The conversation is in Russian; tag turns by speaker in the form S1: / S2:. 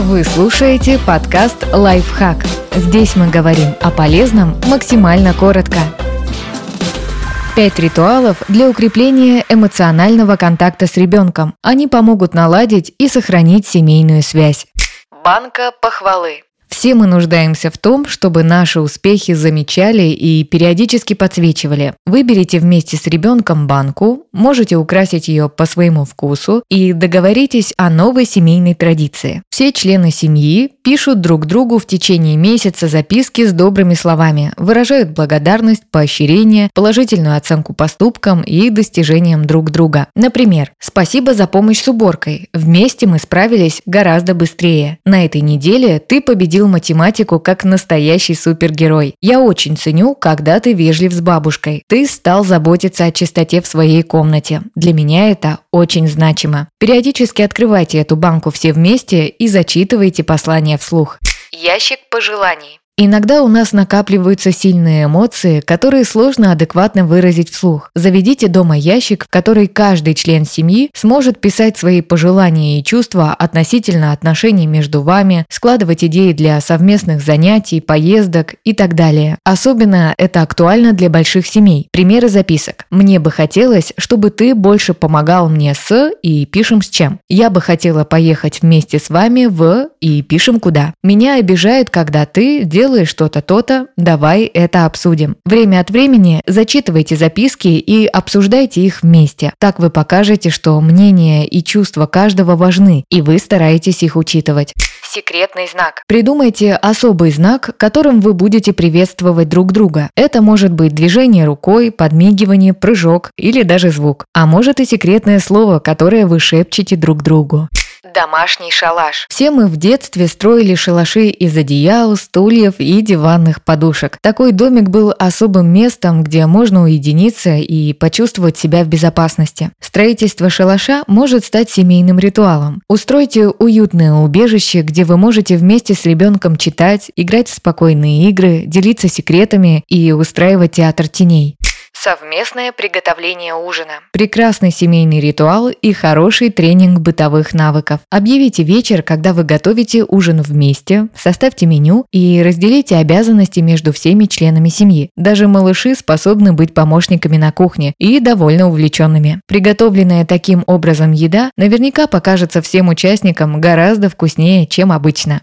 S1: Вы слушаете подкаст «Лайфхак». Здесь мы говорим о полезном максимально коротко. Пять ритуалов для укрепления эмоционального контакта с ребенком. Они помогут наладить и сохранить семейную связь. Банка похвалы. Все мы нуждаемся в том, чтобы наши успехи замечали и периодически подсвечивали. Выберите вместе с ребенком банку, можете украсить ее по своему вкусу и договоритесь о новой семейной традиции. Все члены семьи пишут друг другу в течение месяца записки с добрыми словами, выражают благодарность, поощрение, положительную оценку поступкам и достижениям друг друга. Например, «Спасибо за помощь с уборкой. Вместе мы справились гораздо быстрее. На этой неделе ты победил математику как настоящий супергерой. Я очень ценю, когда ты вежлив с бабушкой. Ты стал заботиться о чистоте в своей комнате. Для меня это очень значимо. Периодически открывайте эту банку все вместе и зачитывайте послания вслух. Ящик пожеланий. Иногда у нас накапливаются сильные эмоции, которые сложно адекватно выразить вслух. Заведите дома ящик, в который каждый член семьи сможет писать свои пожелания и чувства относительно отношений между вами, складывать идеи для совместных занятий, поездок и так далее. Особенно это актуально для больших семей. Примеры записок. «Мне бы хотелось, чтобы ты больше помогал мне с» и пишем с чем. «Я бы хотела поехать вместе с вами в» и пишем куда. «Меня обижает, когда ты делаешь делаешь что-то, то-то, давай это обсудим. Время от времени зачитывайте записки и обсуждайте их вместе. Так вы покажете, что мнение и чувства каждого важны, и вы стараетесь их учитывать. Секретный знак. Придумайте особый знак, которым вы будете приветствовать друг друга. Это может быть движение рукой, подмигивание, прыжок или даже звук. А может и секретное слово, которое вы шепчете друг другу. Домашний шалаш. Все мы в детстве строили шалаши из одеял, стульев и диванных подушек. Такой домик был особым местом, где можно уединиться и почувствовать себя в безопасности. Строительство шалаша может стать семейным ритуалом. Устройте уютное убежище, где вы можете вместе с ребенком читать, играть в спокойные игры, делиться секретами и устраивать театр теней. Совместное приготовление ужина. Прекрасный семейный ритуал и хороший тренинг бытовых навыков. Объявите вечер, когда вы готовите ужин вместе, составьте меню и разделите обязанности между всеми членами семьи. Даже малыши способны быть помощниками на кухне и довольно увлеченными. Приготовленная таким образом еда наверняка покажется всем участникам гораздо вкуснее, чем обычно.